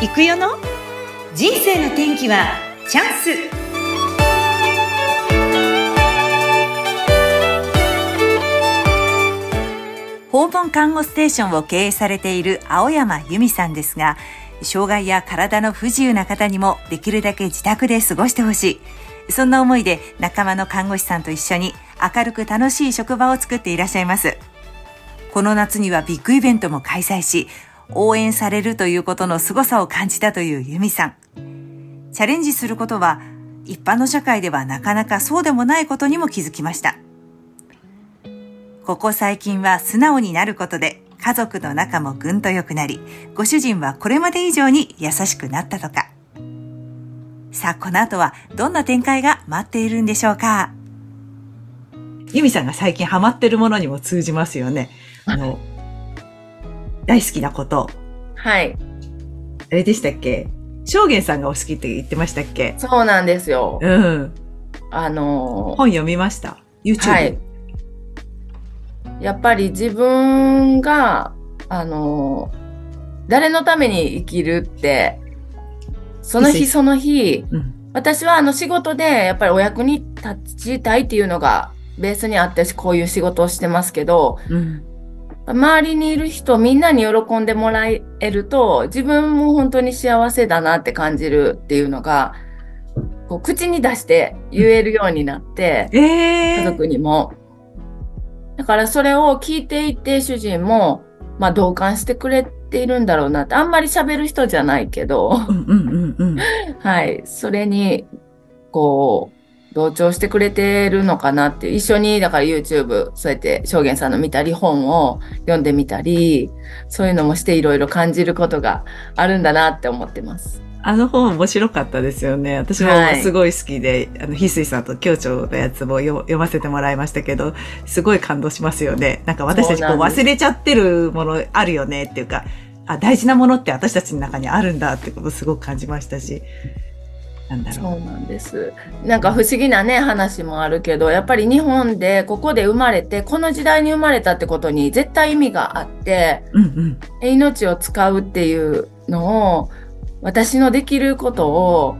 行くよの？人生の天気はチャンス。訪問看護ステーションを経営されている青山由美さんですが障害や体の不自由な方にもできるだけ自宅で過ごしてほしい。そんな思いで仲間の看護師さんと一緒に明るく楽しい職場を作っていらっしゃいます。この夏にはビッグイベントも開催し応援されるということの凄さを感じたという由美さん。チャレンジすることは一般の社会ではなかなかそうでもないことにも気づきました。ここ最近は素直になることで家族の仲もぐんと良くなり、ご主人はこれまで以上に優しくなったとか。さあ、この後はどんな展開が待っているんでしょうか？由美さんが最近ハマってるものにも通じますよね。あの、大好きなこと。はい。あれでしたっけ？証言さんがお好きって言ってましたっけ？そうなんですよ。うん。あのー、本読みました ?YouTube。はい。やっぱり自分が、あのー、誰のために生きるって、その日その日、うん、私はあの仕事でやっぱりお役に立ちたいっていうのがベースにあってこういう仕事をしてますけど、うん、周りにいる人みんなに喜んでもらえると自分も本当に幸せだなって感じるっていうのがこう口に出して言えるようになって、えー、家族にも。だからそれを聞いていて主人も、まあ、同感してくれているんだろうなってあんまり喋る人じゃないけど、はい、それにこう同調してくれてるのかなって一緒にだから YouTube そうやって証言さんの見たり本を読んでみたりそういうのもしていろいろ感じることがあるんだなって思ってます。あの本面白かったですよね。私もすごい好きで、はい、あの、翡翠さんと協調のやつも読ませてもらいましたけど、すごい感動しますよね。なんか私たちこう忘れちゃってるものあるよねっていうか、あ、大事なものって私たちの中にあるんだってことすごく感じましたし、なんだろう。そうなんです。なんか不思議なね、話もあるけど、やっぱり日本でここで生まれて、この時代に生まれたってことに絶対意味があって、うんうん、命を使うっていうのを、私のできることを、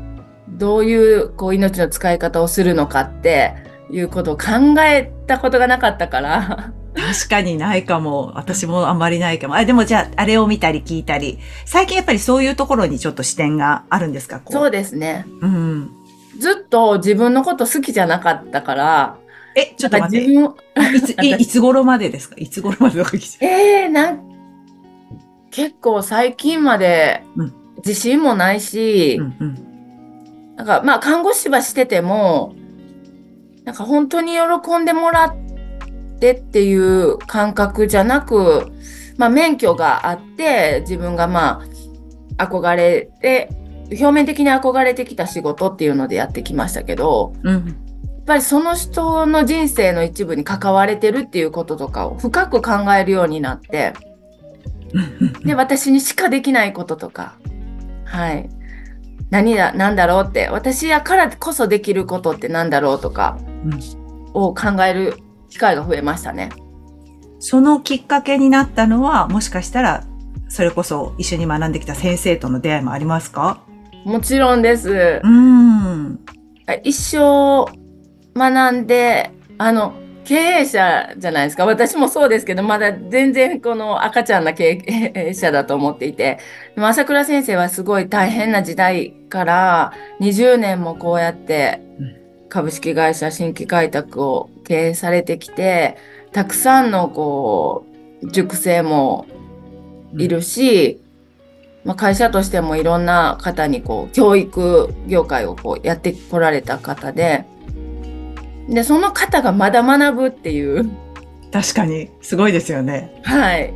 どういうこう命の使い方をするのかっていうことを考えたことがなかったから、確かにないかも。私もあんまりないかも。あ、でもじゃあ、あれを見たり聞いたり。最近やっぱりそういうところにちょっと視点があるんですか？そうですね。うん。ずっと自分のこと好きじゃなかったから、え、ちょっと待って。自分いつ、いつ頃までですか？いつ頃までええー、なん、結構最近まで自信もないし、うんうん、なんかまあ看護師はしてても、なんか本当に喜んでもらって、ってっていう感覚じゃなく、まあ、免許があって自分がまあ憧れて表面的に憧れてきた仕事っていうのでやってきましたけど、うん、やっぱりその人の人生の一部に関われてるっていうこととかを深く考えるようになって で私にしかできないこととかはい。何だ何だろうって私やからこそできることって何だろうとかを考える機会が増えましたね。そのきっかけになったのは、もしかしたら、それこそ一緒に学んできた先生との出会いもありますか？もちろんです。うん。一生学んで、あの、経営者じゃないですか。私もそうですけど、まだ全然この赤ちゃんな経営者だと思っていて、でも朝倉先生はすごい大変な時代から20年もこうやって株式会社新規開拓を経営されてきてたくさんのこう塾生もいるし、うん、まあ、会社としてもいろんな方にこう教育業界をこうやってこられた方ででその方がまだ学ぶっていう。確かに。すごいですよね。はい。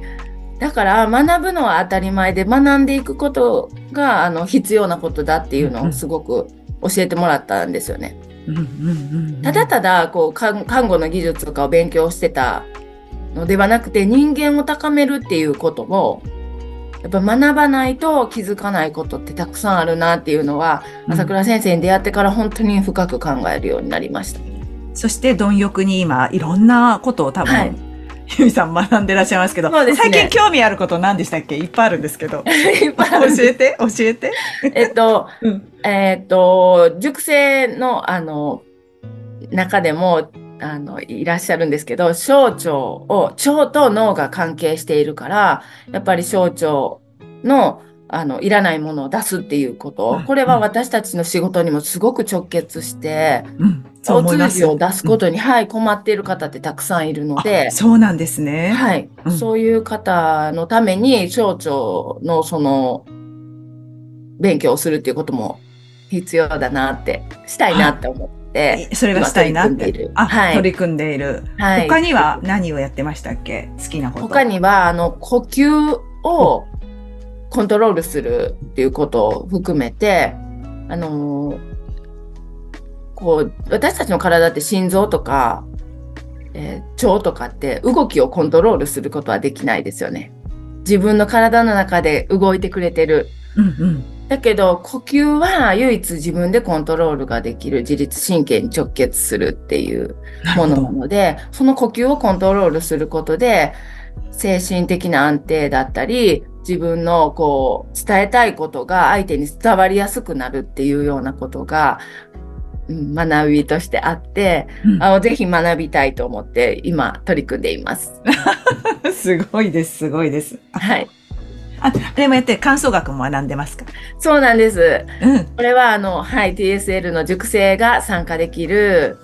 だから学ぶのは当たり前で学んでいくことがあの必要なことだっていうのをすごく教えてもらったんですよね。ただただこう看護の技術とかを勉強してたのではなくて人間を高めるっていうこともやっぱ学ばないと気づかないことってたくさんあるなっていうのは、朝倉先生に出会ってから本当に深く考えるようになりました。そして貪欲に今いろんなことを多分、はい、ゆみさん学んでらっしゃいますけど、ね、最近興味あること何でしたっけ？いっぱいあるんですけど。教えて、教えて。えっと、うん、えっと、熟成の、あの、中でも、あの、いらっしゃるんですけど、小腸を、腸と脳が関係しているから、やっぱり小腸の、あの、いらないものを出すっていうこと。これは私たちの仕事にもすごく直結して、うん、お通じを出すことに、うん、はい、困っている方ってたくさんいるので。そうなんですね。はい、うん、そういう方のために、小腸のその、勉強をするっていうことも必要だなって、したいなって思って。それがしたいなって？あ、はい、取り組んでいる。はい。他には何をやってましたっけ？好きなこと。他には、あの、呼吸を、コントロールするっていうことを含めて、あのー、こう、私たちの体って心臓とか、えー、腸とかって動きをコントロールすることはできないですよね。自分の体の中で動いてくれてる。うんうん、だけど呼吸は唯一自分でコントロールができる自律神経に直結するっていうものなのでその呼吸をコントロールすることで精神的な安定だったり自分のこう伝えたいことが相手に伝わりやすくなるっていうようなことが、うん、学びとしてあって、うん、あのぜひ学びたいと思って今取り組んでいます。すごいです、すごいです。はい。あ、でもやって感想学も学んでますか？そうなんです。うん。これはあの、はい、TSL の塾生が参加できる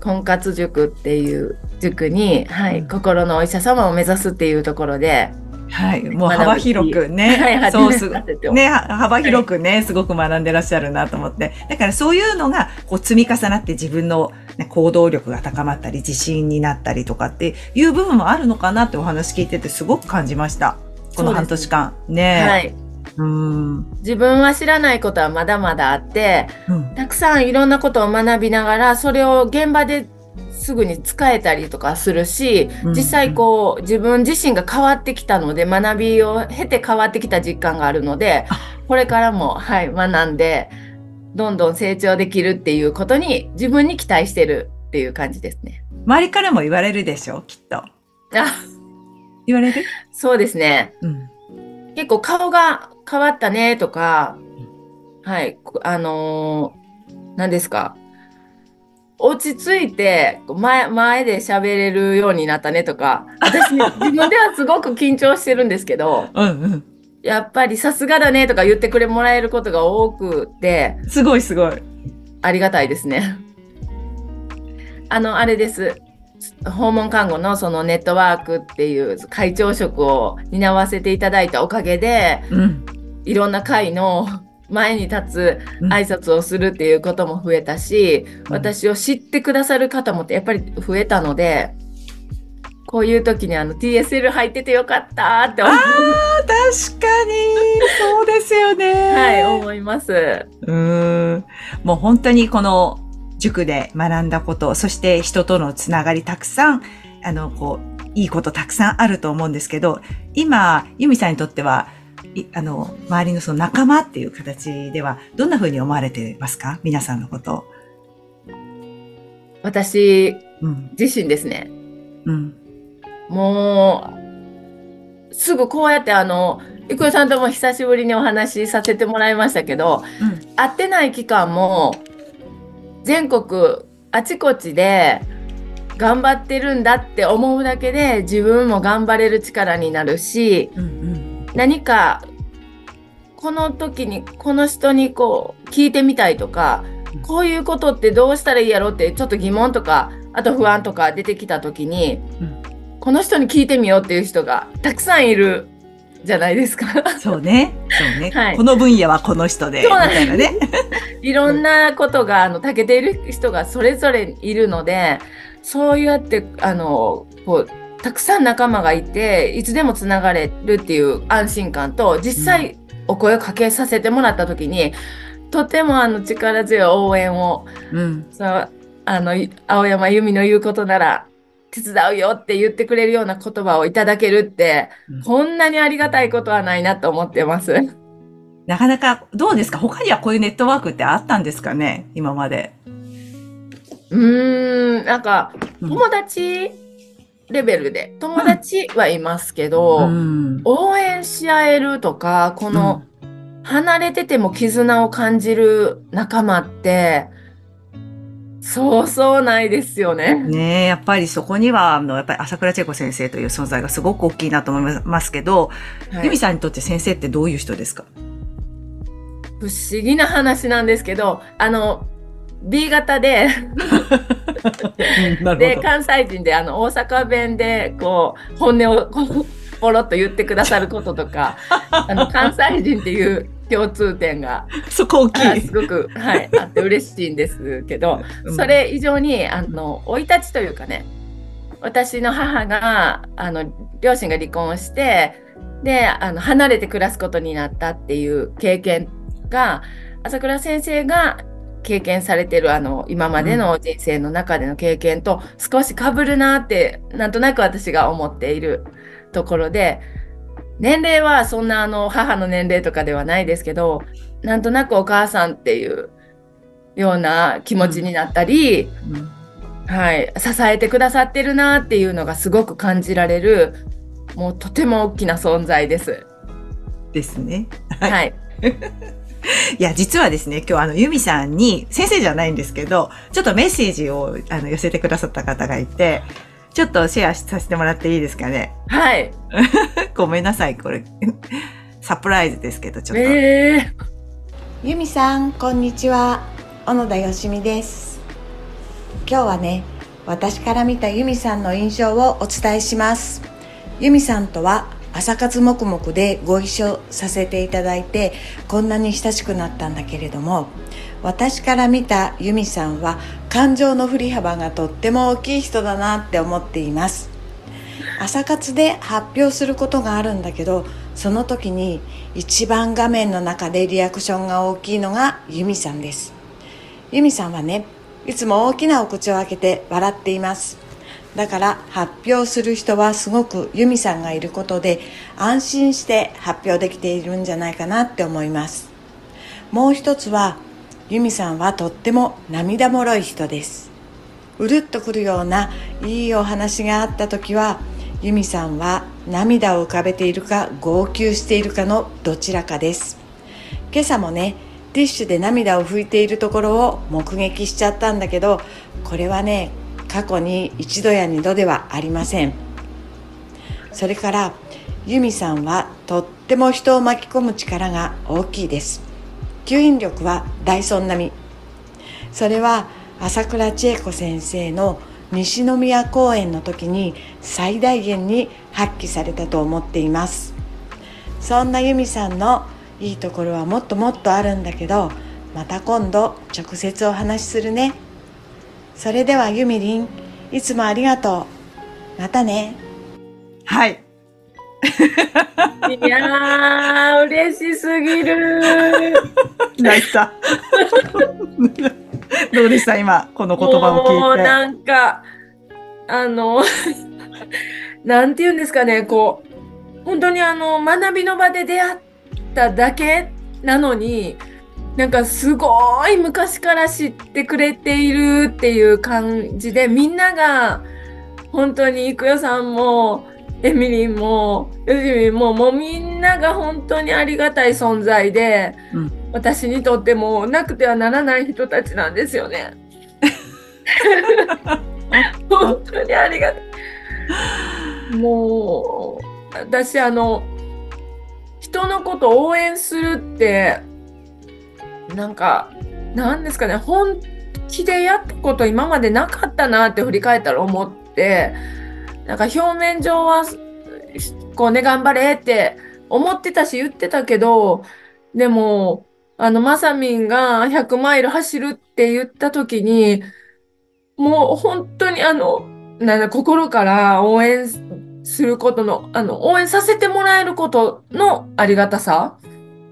婚活塾っていう塾に、はい、うん、心のお医者様を目指すっていうところで、はい、もう幅広くね、はい、そうすね、幅広くね、はい、すごく学んでらっしゃるなと思って。だからそういうのがこう積み重なって自分の、ね、行動力が高まったり、自信になったりとかっていう部分もあるのかなってお話聞いててすごく感じました。この半年間。ねはい。うん自分は知らないことはまだまだあって、うん、たくさんいろんなことを学びながら、それを現場ですぐに使えたりとかするし、実際こう自分自身が変わってきたので学びを経て変わってきた実感があるのでこれからもはい学んでどんどん成長できるっていうことに自分に期待してるっていう感じですね。周りからも言われるでしょきっと。あ言われる？そうですね、うん。結構顔が変わったねとか、はい、あのー、何ですか落ち着いて前前で喋れるようになったねとか私 自分ではすごく緊張してるんですけどうん、うん、やっぱりさすがだねとか言ってくれもらえることが多くてすごいすごい。ありがたいですね。あのあれです訪問看護のそのネットワークっていう会長職を担わせていただいたおかげで、うん、いろんな会の前に立つ挨拶をするっていうことも増えたし、うん、私を知ってくださる方もやっぱり増えたので、こういう時にあの TSL 入っててよかったって思う。ああ、確かに。そうですよね。はい、思います。うん。もう本当にこの塾で学んだこと、そして人とのつながりたくさん、あの、こう、いいことたくさんあると思うんですけど、今、ユミさんにとっては、あの、周りのその仲間っていう形では、どんな風に思われてますか？皆さんのこと私、自身ですね。うん。もう、すぐこうやってあの、郁恵さんとも久しぶりにお話しさせてもらいましたけど、うん、会ってない期間も、全国あちこちで頑張ってるんだって思うだけで自分も頑張れる力になるし、うんうん、何かこの時にこの人にこう聞いてみたいとか、こういうことってどうしたらいいやろってちょっと疑問とかあと不安とか出てきた時に、うん、この人に聞いてみようっていう人がたくさんいるじゃないですか。そうね。そうね。はい、この分野はこの人で。みたいなね。いろんなことが、あの、長けている人がそれぞれいるので、そうやって、あの、こう、たくさん仲間がいて、いつでもつながれるっていう安心感と、実際お声をかけさせてもらった時に、とてもあの力強い応援を、うん、そうあの青山由美の言うことなら手伝うよって言ってくれるような言葉をいただけるって、うん、こんなにありがたいことはないなと思ってます。なかなか、どうですか？他にはこういうネットワークってあったんですかね？今まで。うーん、なんか、友達レベルで、友達はいますけど、うん、応援し合えるとか、この、離れてても絆を感じる仲間って、そうそうないですよね。ねえ、やっぱりそこには、あの、やっぱり朝倉千恵子先生という存在がすごく大きいなと思いますけど、はい、由美さんにとって先生ってどういう人ですか？不思議な話なんですけど、あの、B 型で で、関西人で、あの、大阪弁で、こう、本音を、こう、ポロッと言ってくださることとか、あの、関西人っていう共通点が、そこ大きい。すごく、はい、あって嬉しいんですけど、それ以上に、あの、生い立ちというかね、私の母が、あの、両親が離婚して、で、あの、離れて暮らすことになったっていう経験が、朝倉先生が経験されてるあの今までの人生の中での経験と少しかぶるなってなんとなく私が思っているところで年齢はそんなあの母の年齢とかではないですけどなんとなくお母さんっていうような気持ちになったり、うんうん、はい、支えてくださってるなっていうのがすごく感じられるもうとても大きな存在です。ですね。はい、はい いや、実はですね、今日あの、ユミさんに、先生じゃないんですけど、ちょっとメッセージをあの寄せてくださった方がいて、ちょっとシェアさせてもらっていいですかね？はい。ごめんなさい、これ。サプライズですけど、ちょっと。えー、ユミさん、こんにちは。小野田よしみです。今日はね、私から見たユミさんの印象をお伝えします。ユミさんとは朝活黙々でご一緒させていただいてこんなに親しくなったんだけれども私から見たユミさんは感情の振り幅がとっても大きい人だなって思っています。朝活で発表することがあるんだけどその時に一番画面の中でリアクションが大きいのがユミさんです。ユミさんはねいつも大きなお口を開けて笑っています。だから発表する人はすごくユミさんがいることで安心して発表できているんじゃないかなって思います。もう一つはユミさんはとっても涙もろい人です。うるっとくるようないいお話があった時はユミさんは涙を浮かべているか号泣しているかのどちらかです。今朝もねティッシュで涙を拭いているところを目撃しちゃったんだけどこれはね過去に一度や二度ではありませんそれからユミさんはとっても人を巻き込む力が大きいです吸引力はダイソン並みそれは朝倉千恵子先生の西宮公演の時に最大限に発揮されたと思っていますそんなユミさんのいいところはもっともっとあるんだけどまた今度直接お話しするねそれではゆみりん、いつもありがとう。またね。はい。いやー、嬉しすぎる。泣いた。どうでした？今、この言葉を聞いて。もうなんか、あの、なんて言うんですかね、こう、本当にあの、学びの場で出会っただけなのに、なんかすごい昔から知ってくれているっていう感じでみんなが本当に郁代さんもエミリンもよしみももうみんなが本当にありがたい存在で、うん、私にとってもなくてはならない人たちなんですよね。本当にありがたい。もう私あの人のことを応援するってなんか、なんですかね、本気でやったこと今までなかったなって振り返ったら思って、なんか表面上は、こうね、頑張れって思ってたし言ってたけど、でも、あの、まさみんが100マイル走るって言った時に、もう本当にあの、なんだ、心から応援することの、あの、応援させてもらえることのありがたさ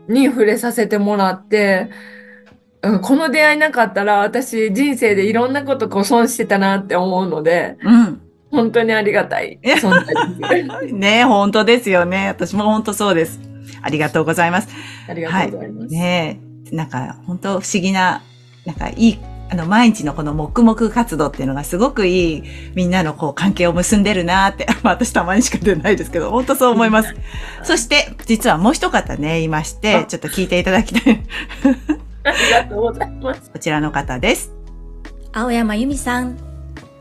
に触れさせてもらって、この出会いなかったら私人生でいろんなことこう損してたなって思うので、うん、本当にありがたいね 本当ですよね。私も本当そうです。ありがとうございます。ありがとうございます。はい、ねなんか本当不思議な、なんかいいあの、毎日のこの黙々活動っていうのがすごくいい、みんなのこう関係を結んでるなって、まあ私たまにしか出ないですけど、本当そう思います。そして、実はもう一方ね、いまして、ちょっと聞いていただきたい。ありがとうございます。こちらの方です。青山由美さん、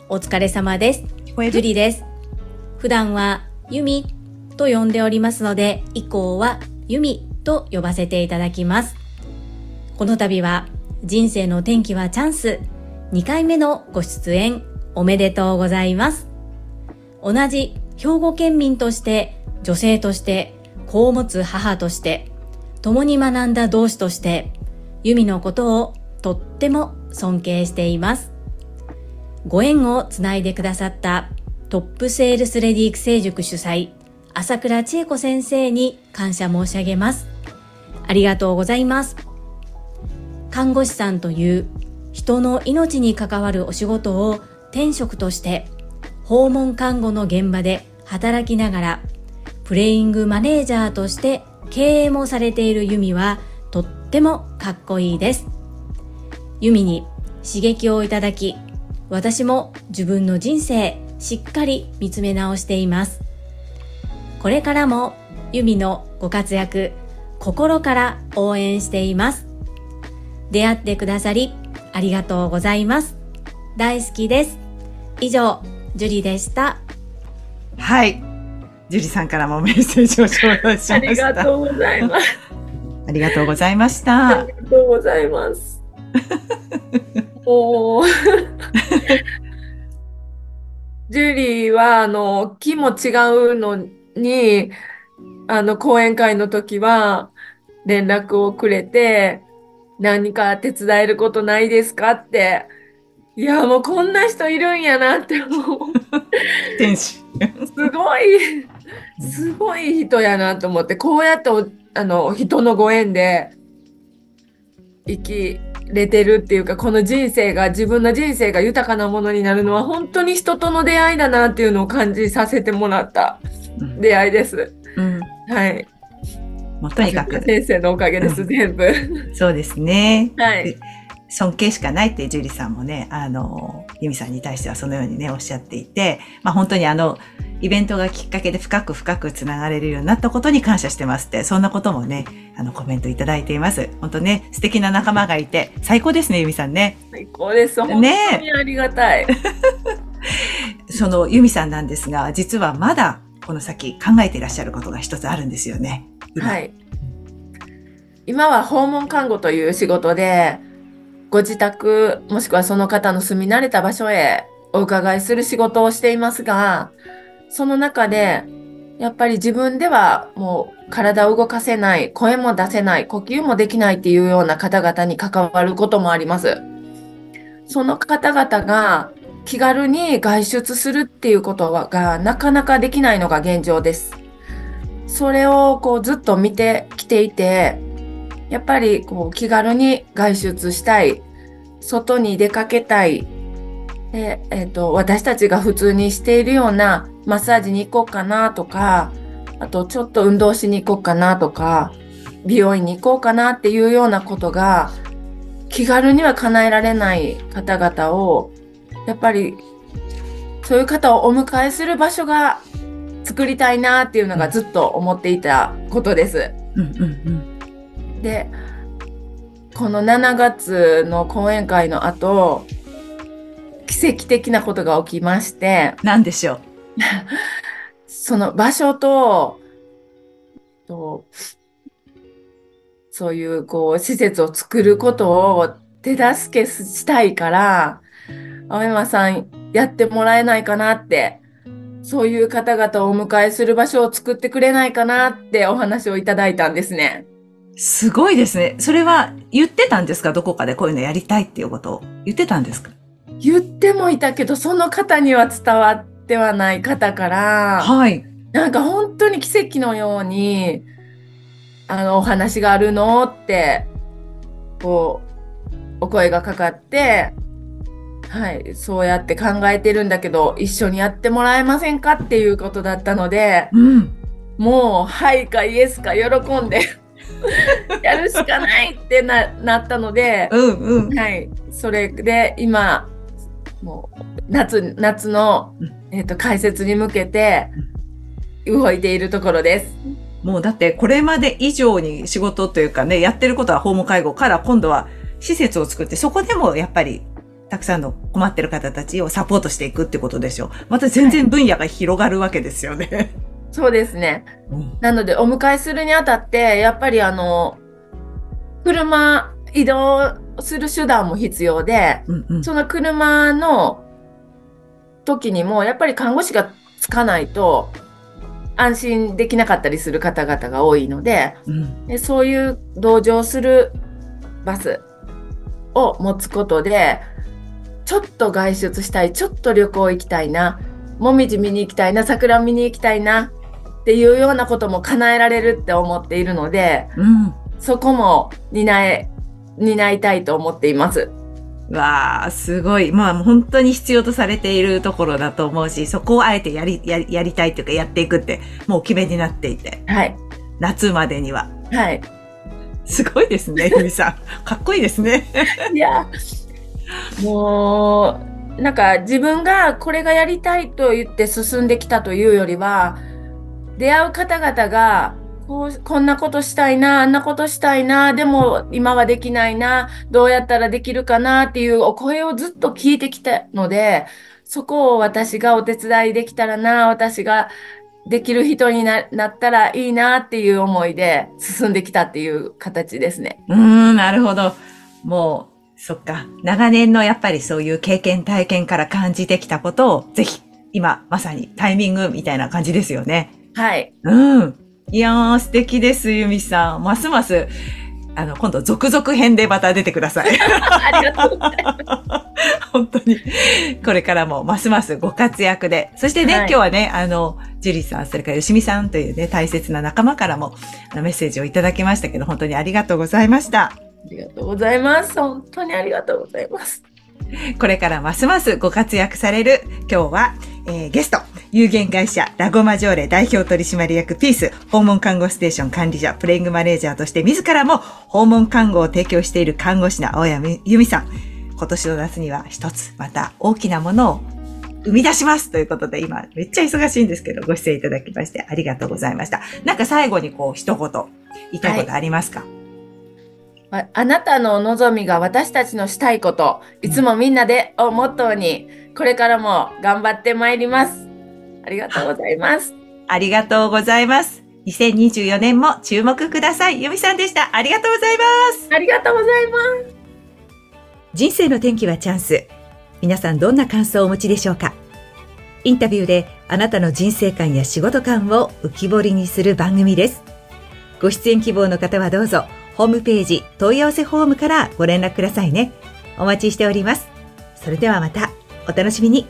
お疲れ様です。ジュリです。普段は由美と呼んでおりますので、以降は由美と呼ばせていただきます。この度は人生の転機はチャンス2回目のご出演おめでとうございます。同じ兵庫県民として女性として子を持つ母として共に学んだ同志としてユミのことをとっても尊敬しています。ご縁をつないでくださったトップセールスレディ育成塾主催朝倉千恵子先生に感謝申し上げます。ありがとうございます。看護師さんという人の命に関わるお仕事を転職として訪問看護の現場で働きながらプレイングマネージャーとして経営もされているユミはとってもかっこいいです。ユミに刺激をいただき私も自分の人生しっかり見つめ直しています。これからもユミのご活躍心から応援しています。出会ってくださりありがとうございます。大好きです。以上、ジュリでした。はい。ジュリさんからもメッセージを頂戴しました。ありがとうございます。ありがとうございました。ありがとうございます。おお。ジュリーは、あの、木も違うのに、あの、講演会の時は、連絡をくれて、何か手伝えることないですかって。いや、もうこんな人いるんやなって思う。天使。すごい、すごい人やなと思って、こうやってあの人のご縁で生きれてるっていうか、この人生が、自分の人生が豊かなものになるのは本当に人との出会いだなっていうのを感じさせてもらった出会いです。うん、はい。もうとにかく。先生のおかげです、うん、全部。そうですね。はい。尊敬しかないってジュリさんもね、あの、ユミさんに対してはそのようにね、おっしゃっていて、まあ本当にあの、イベントがきっかけで深く深くつながれるようになったことに感謝してますって、そんなこともね、あの、コメントいただいています。本当ね、素敵な仲間がいて、最高ですね、ユミさんね。最高です。本当にありがたい。ね、そのユミさんなんですが、実はまだこの先考えていらっしゃることが一つあるんですよね。はい。今は訪問看護という仕事で、ご自宅、もしくはその方の住み慣れた場所へお伺いする仕事をしていますが、その中で、やっぱり自分ではもう体を動かせない、声も出せない、呼吸もできないっていうような方々に関わることもあります。その方々が気軽に外出するっていうことがなかなかできないのが現状です。それをこうずっと見てきていて、やっぱりこう気軽に外出したい、外に出かけたい、でえーと、私たちが普通にしているようなマッサージに行こうかなとか、あとちょっと運動しに行こうかなとか、美容院に行こうかなっていうようなことが気軽には叶えられない方々をやっぱりそういう方をお迎えする場所が作りたいなっていうのがずっと思っていたことです。うんうんうん、でこの7月の講演会の後奇跡的なことが起きまして何でしょう？その場所ととそういうこう施設を作ることを手助けしたいから青山さんやってもらえないかなって、そういう方々をお迎えする場所を作ってくれないかなってお話をいただいたんですね。すごいですね。それは言ってたんですか？どこかでこういうのやりたいっていうことを言ってたんですか？言ってもいたけど、その方には伝わってはない方から、はい。なんか本当に奇跡のように、あの、お話があるのって、こう、お声がかかって、はい、そうやって考えてるんだけど、一緒にやってもらえませんかっていうことだったので、うん、もう、はいかイエスか喜んで やるしかないってななったので、うんうん、はい、それで今もう夏夏の、えーと、解説に向けて動いているところです。もうだってこれまで以上に仕事というかね、やってることは訪問介護から今度は施設を作って、そこでもやっぱりたくさんの困ってる方たちをサポートしていくってことでしょう。また全然分野が広がるわけですよね。はい、そうですね。うん、なので、お迎えするにあたって、やっぱりあの、車、移動する手段も必要で、うんうん、その車の時にも、やっぱり看護師がつかないと、安心できなかったりする方々が多いので、うん、でそういう同乗するバスを持つことで、ちょっと外出したい、ちょっと旅行行きたいな、もみじ見に行きたいな、桜見に行きたいなっていうようなことも叶えられるって思っているので、うん、そこも担え、担いたいと思っています。わあ、すごい。まあ本当に必要とされているところだと思うし、そこをあえてやり、やり、やりたいというかやっていくって、もう決めになっていて。はい。夏までには。はい。すごいですね、ゆみさん。かっこいいですね。いや、もう、なんか自分がこれがやりたいと言って進んできたというよりは、出会う方々が、こう、こんなことしたいな、あんなことしたいな、でも今はできないな、どうやったらできるかなっていうお声をずっと聞いてきたので、そこを私がお手伝いできたらな、私ができる人になったらいいなっていう思いで進んできたっていう形ですね。うーん、なるほど。もうそっか。長年のやっぱりそういう経験体験から感じてきたことを、ぜひ、今、まさにタイミングみたいな感じですよね。はい。うん。いやー、素敵です、ゆみさん。ますます、あの、今度、続々編でまた出てください。ありがとうございます。本当に、これからもますますご活躍で。そしてね、はい、今日はね、あの、ジュリーさん、それからよしみさんというね、大切な仲間からもメッセージをいただきましたけど、本当にありがとうございました。ありがとうございます。本当にありがとうございます。これからますますご活躍される今日は、えー、ゲスト、有限会社ラゴマジョーレ代表取締役ピース訪問看護ステーション管理者プレイングマネージャーとして自らも訪問看護を提供している看護師の青山由美さん。今年の夏には一つまた大きなものを生み出しますということで今めっちゃ忙しいんですけどご出演いただきましてありがとうございました。なんか最後にこう一言言いたいことありますか、はいあなたの望みが私たちのしたいこと、いつもみんなでをモットーに、これからも頑張ってまいります。ありがとうございます。ありがとうございます。2024年も注目ください。由美さんでした。ありがとうございます。ありがとうございます。人生の転機はチャンス。皆さんどんな感想をお持ちでしょうかインタビューであなたの人生観や仕事観を浮き彫りにする番組です。ご出演希望の方はどうぞ。ホームページ問い合わせフォームからご連絡くださいね。お待ちしております。それではまたお楽しみに。